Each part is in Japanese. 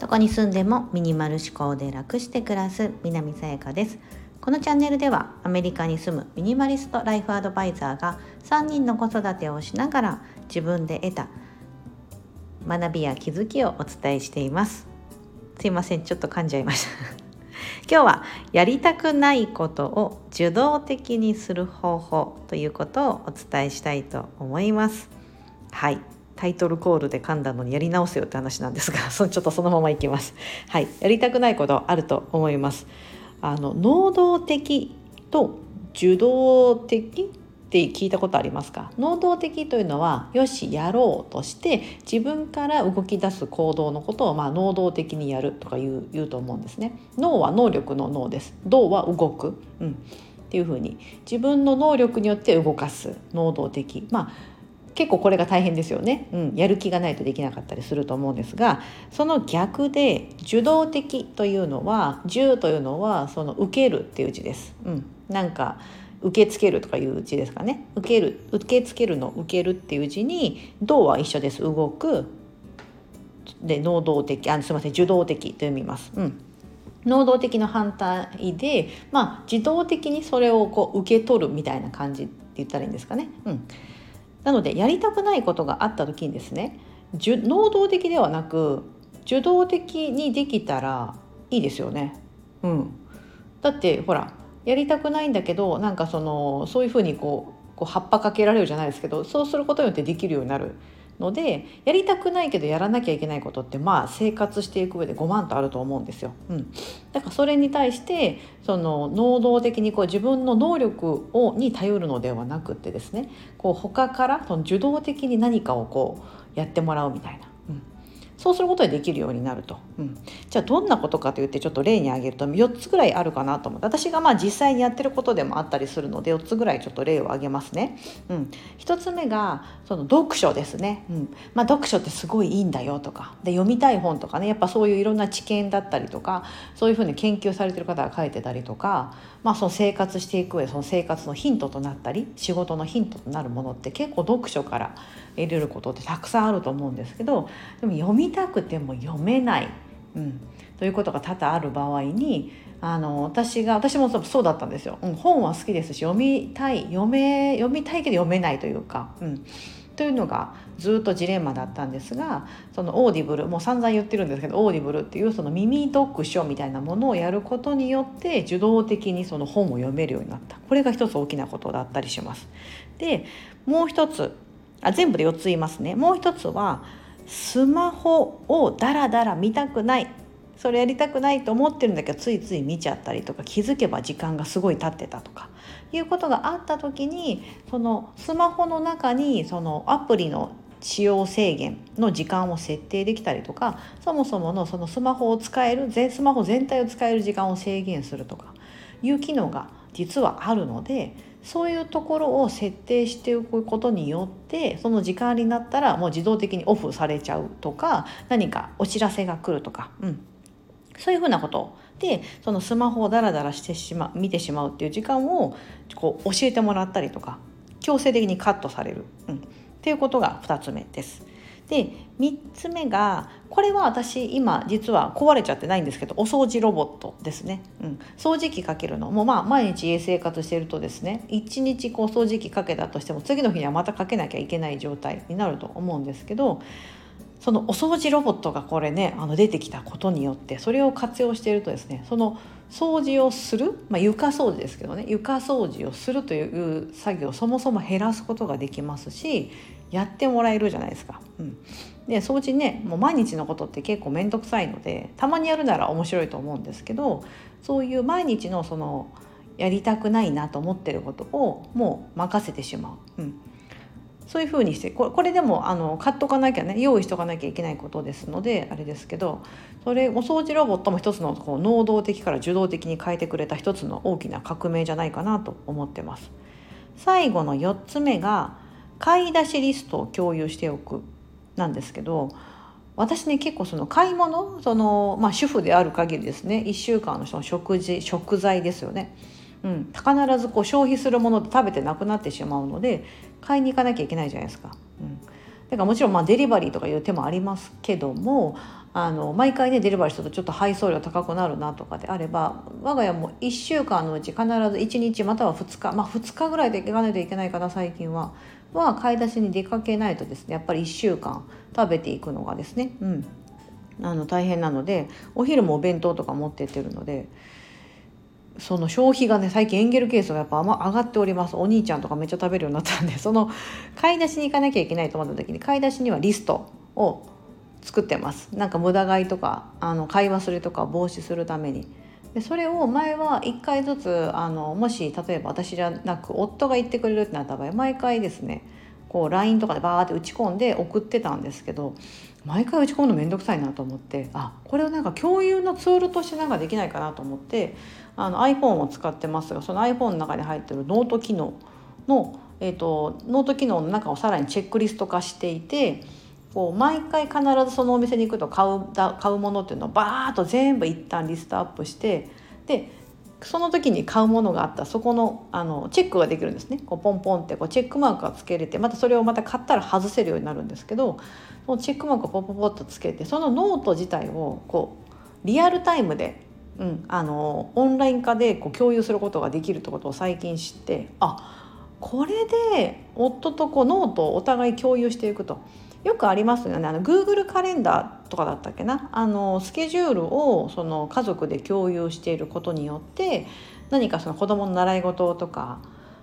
どこに住んでもミニマル思考で楽して暮らす南さやかです。このチャンネルではアメリカに住むミニマリストライフアドバイザーが3人の子育てをしながら自分で得た学びや気づきをお伝えしています。すいませんちょっと噛んじゃいました。今日はやりたくないことを受動的にする方法ということをお伝えしたいと思います。はい。タイトルコールで噛んだのにやり直せよって話なんですが そちょっとそのままいきます。はい。やりたくないことあると思います。あの能動的と受動的って聞いたことありますか？能動的というのはよしやろうとして自分から動き出す行動のことをまあ能動的にやるとか言うと思うんですね。脳は能力の脳です。動は動く、うん、っていうふうに自分の能力によって動かす能動的。まあ結構これが大変ですよね、うん、やる気がないとできなかったりすると思うんですがその逆で受動的というのは「受」というのはその受けるっていう字です。うん、なんか受け付けるとかいう字ですかね受ける受け付けるの受けるっていう字に動は一緒です動くで能動的あすみません受動的と読みます。うん能動的の反対で、まあ、自動的にそれをこう受け取るみたいな感じって言ったらいいんですかね。うん、なのでやりたくないことがあった時にですね能動的ではなく受動的にできたらいいですよね。うん、だってほらやりたくないんだけどなんかそのそういうふうにこうこう葉っぱかけられるじゃないですけどそうすることによってできるようになるのでやりたくないけどやらなきゃいけないことってまあ生活していく上で5万とあると思うんですよ。うん、だからそれに対してその能動的にこう自分の能力をに頼るのではなくってですねこう他からその受動的に何かをこうやってもらうみたいな。うんそうすることでできるようになると、うん、じゃあどんなことかといってちょっと例に挙げると4つぐらいあるかなと思って私がまあ実際にやってることでもあったりするので4つぐらいちょっと例を挙げますね。うん、1つ目がその読書ですね、うん。まあ、読書ってすごいいいんだよとか。で読みたい本とかね。やっぱそういういろんな知見だったりとかそういうふうに研究されてる方が書いてたりとか、まあ、その生活していく上でその生活のヒントとなったり仕事のヒントとなるものって結構読書から得れることってたくさんあると思うんですけどでも読みたくても読めない、うん、ということが多々ある場合にあの私が私もそうだったんですよ、うん、本は好きですし読みたい読め読みたいけど読めないというか。うんというのがずっとジレンマだったんですがそのオーディブルもう散々言ってるんですけどオーディブルっていうその耳読書みたいなものをやることによって受動的にその本を読めるようになったこれが一つ大きなことだったりします。でもう一つあ全部で4つ言いますねもう一つはスマホをダラダラ見たくない。それやりたくないと思ってるんだけどついつい見ちゃったりとか気づけば時間がすごい経ってたとかいうことがあった時にそのスマホの中にそのアプリの使用制限の時間を設定できたりとかそもそものそのスマホを使えるスマホ全体を使える時間を制限するとかいう機能が実はあるのでそういうところを設定しておくことによってその時間になったらもう自動的にオフされちゃうとか何かお知らせが来るとか、うん、そういうふうなことでそのスマホをダラダラしてしま見てしまうっていう時間をこう教えてもらったりとか強制的にカットされる、うん、っていうことが2つ目です。で3つ目がこれは私今実は壊れちゃってないんですけどお掃除ロボットですね、うん、掃除機かけるの。もまあ毎日家生活してるとですね1日こう掃除機かけたとしても次の日にはまたかけなきゃいけない状態になると思うんですけどそのお掃除ロボットがこれねあの出てきたことによってそれを活用しているとですねその掃除をする、まあ、床掃除ですけどね床掃除をするという作業をそもそも減らすことができますしやってもらえるじゃないですか。うん、で掃除ねもう毎日のことって結構面倒くさいのでたまにやるなら面白いと思うんですけどそういう毎日のそのやりたくないなと思ってることをもう任せてしまう。うんそういうふうにしてこれでもあの買っとかなきゃね用意しとかなきゃいけないことですのであれですけどそれお掃除ロボットも一つのこう能動的から受動的に変えてくれた一つの大きな革命じゃないかなと思ってます。最後の4つ目が買い出しリストを共有しておくなんですけど私ね結構その買い物その、まあ、主婦である限りですね1週間のその食事食材ですよね。うん、必ずこう消費するもので食べてなくなってしまうので買いに行かなきゃいけないじゃないですか。うん、だからもちろんまあデリバリーとかいう手もありますけどもあの毎回ねデリバリーするとちょっと配送料高くなるなとかであれば我が家も1週間のうち必ず1日または2日まあ2日ぐらいで行かないといけないかな最近は。は買い出しに出かけないとですねやっぱり1週間食べていくのがですね、うん、あの大変なのでお昼もお弁当とか持ってってるので。その消費がね最近エンゲル係数がやっぱ上がっておりますお兄ちゃんとかめっちゃ食べるようになったんで その買い出しに行かなきゃいけないと思った時に買い出しにはリストを作ってますなんか無駄買いとかあの買い忘れとか防止するためにでそれを前は1回ずつあのもし例えば私じゃなく夫が言ってくれるってなった場合毎回ですねこう LINE とかでバーって打ち込んで送ってたんですけど毎回打ち込むの面倒くさいなと思ってあこれをなんか共有のツールとしてなんかできないかなと思ってあの iPhone を使ってますがその iPhone の中に入ってるノート機能の、えーとノート機能の中をさらにチェックリスト化していてこう毎回必ずそのお店に行くと買うだ買うものっていうのをバーッと全部一旦リストアップしてでその時に買うものがあったそこのあのチェックができるんですねこうポンポンってこうチェックマークがつけれてまたそれをまた買ったら外せるようになるんですけどそのチェックマークをポポポッとつけてそのノート自体をこうリアルタイムで、うん、あのオンライン化でこう共有することができるってことを最近知ってあこれで夫とこうノートをお互い共有していくと。よくありますよね。あの Google カレンダーとかだったっけな？あのスケジュールをその家族で共有していることによって何かその子どもの習い事とか、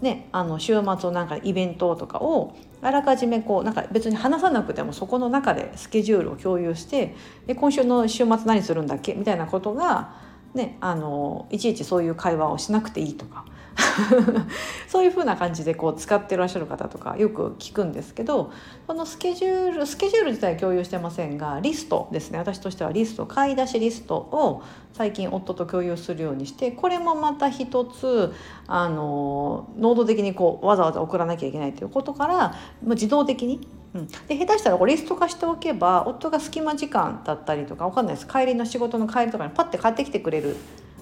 ね、あの週末のなんかイベントとかをあらかじめこうなんか別に話さなくてもそこの中でスケジュールを共有してで今週の週末何するんだっけ？みたいなことが、ね、あのいちいちそういう会話をしなくていいとか。そういうふうな感じでこう使ってらっしゃる方とかよく聞くんですけどこのスケジュールスケジュール自体共有してませんがリストですね。私としてはリスト買い出しリストを最近夫と共有するようにしてこれもまた一つあの能動的にこうわざわざ送らなきゃいけないということから自動的にうん、で下手したらこうリスト化しておけば夫が隙間時間だったりとか分かんないです。帰りの仕事の帰りとかにパッて帰ってきてくれる。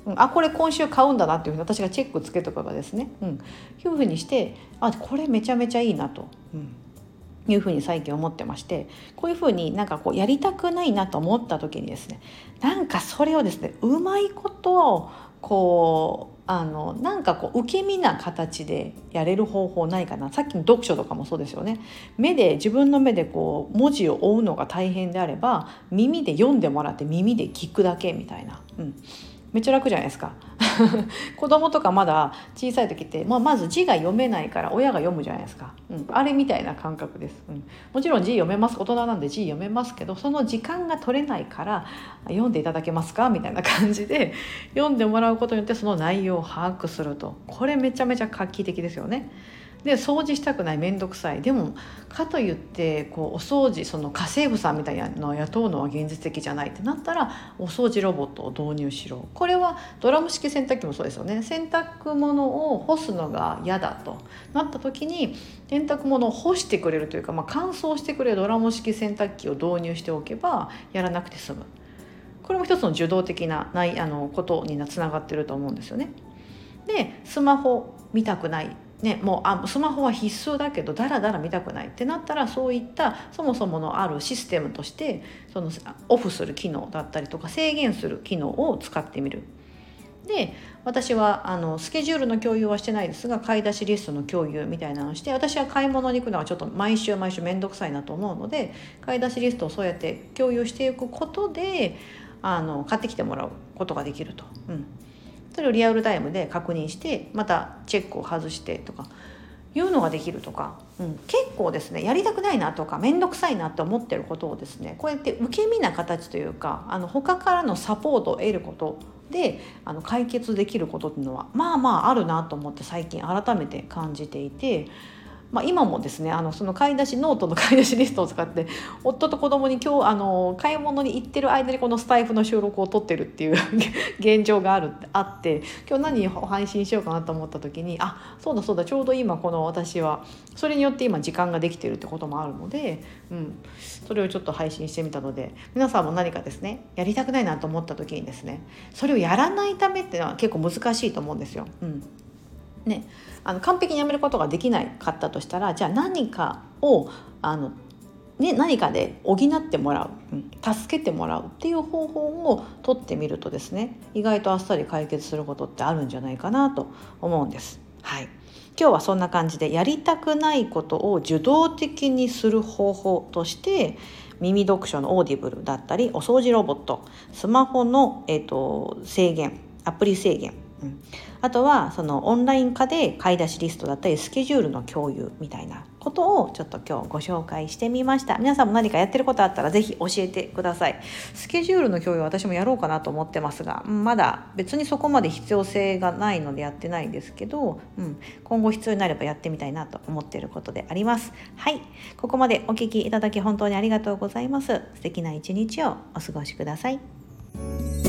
うん、あこれ今週買うんだなっていうふうに私がチェックつけとかがですね、うん、いうふうにしてあこれめちゃめちゃいいなと、うん、いうふうに最近思ってましてこういうふうになんかこうやりたくないなと思った時にですねなんかそれをですねうまいことをこうあのなんかこう受け身な形でやれる方法ないかな。さっきの読書とかもそうですよね。目で自分の目でこう文字を追うのが大変であれば耳で読んでもらって耳で聞くだけみたいな、うん、めっちゃ楽じゃないですか。子供とかまだ小さい時って、まあ、まず字が読めないから親が読むじゃないですか、うん、あれみたいな感覚です、うん、もちろん字読めます。大人なんで字読めますけどその時間が取れないから読んでいただけますか？みたいな感じで読んでもらうことによってその内容を把握すると。これめちゃめちゃ画期的ですよね。で掃除したくない面倒くさい。でもかといってこうお掃除その家政婦さんみたいなのを雇うのは現実的じゃないってなったらお掃除ロボットを導入しろ。これはドラム式洗濯機もそうですよね。洗濯物を干すのが嫌だと。なった時に洗濯物を干してくれるというか、まあ、乾燥してくれるドラム式洗濯機を導入しておけばやらなくて済む。これも一つの受動的なないあのことにつながってると思うんですよね。でスマホ見たくない。ね、もうあスマホは必須だけどだらだら見たくないってなったらそういったそもそものあるシステムとしてそのオフする機能だったりとか制限する機能を使ってみる。で私はあのスケジュールの共有はしてないですが買い出しリストの共有みたいなのをして私は買い物に行くのはちょっと毎週毎週面倒くさいなと思うので買い出しリストをそうやって共有していくことであの買ってきてもらうことができると。うんそれをリアルタイムで確認してまたチェックを外してとかいうのができるとか、うん、結構ですねやりたくないなとか面倒くさいなって思ってることをですね。こうやって受け身な形というかあの他からのサポートを得ることであの解決できることっていうのはまあまああるなと思って最近改めて感じていてまあ、今もですねあのその買い出しノートの買い出しリストを使って夫と子供に今日あの買い物に行ってる間にこのスタイフの収録を撮ってるっていう 現状があるあって今日何を配信しようかなと思った時にあそうだそうだちょうど今この私はそれによって今時間ができてるってこともあるので、うん、それをちょっと配信してみたので皆さんも何かですねやりたくないなと思った時にですねそれをやらないためっていうのは結構難しいと思うんですよ。うんね、あの完璧にやめることができないかったとしたらじゃあ何かをあのね、何かで補ってもらう、うん、助けてもらうっていう方法をとってみるとですね意外とあっさり解決することってあるんじゃないかなと思うんです。はい今日はそんな感じでやりたくないことを受動的にする方法として耳読書のオーディブルだったりお掃除ロボットスマホの、えーと制限アプリ制限うん、あとはそのオンライン化で買い出しリストだったりスケジュールの共有みたいなことをちょっと今日ご紹介してみました。皆さんも何かやってることあったら是非教えてください。スケジュールの共有私もやろうかなと思ってますがまだ別にそこまで必要性がないのでやってないんですけど、うん、今後必要になればやってみたいなと思っていることであります。はい。ここまでお聴きいただき本当にありがとうございます。素敵な一日をお過ごしください。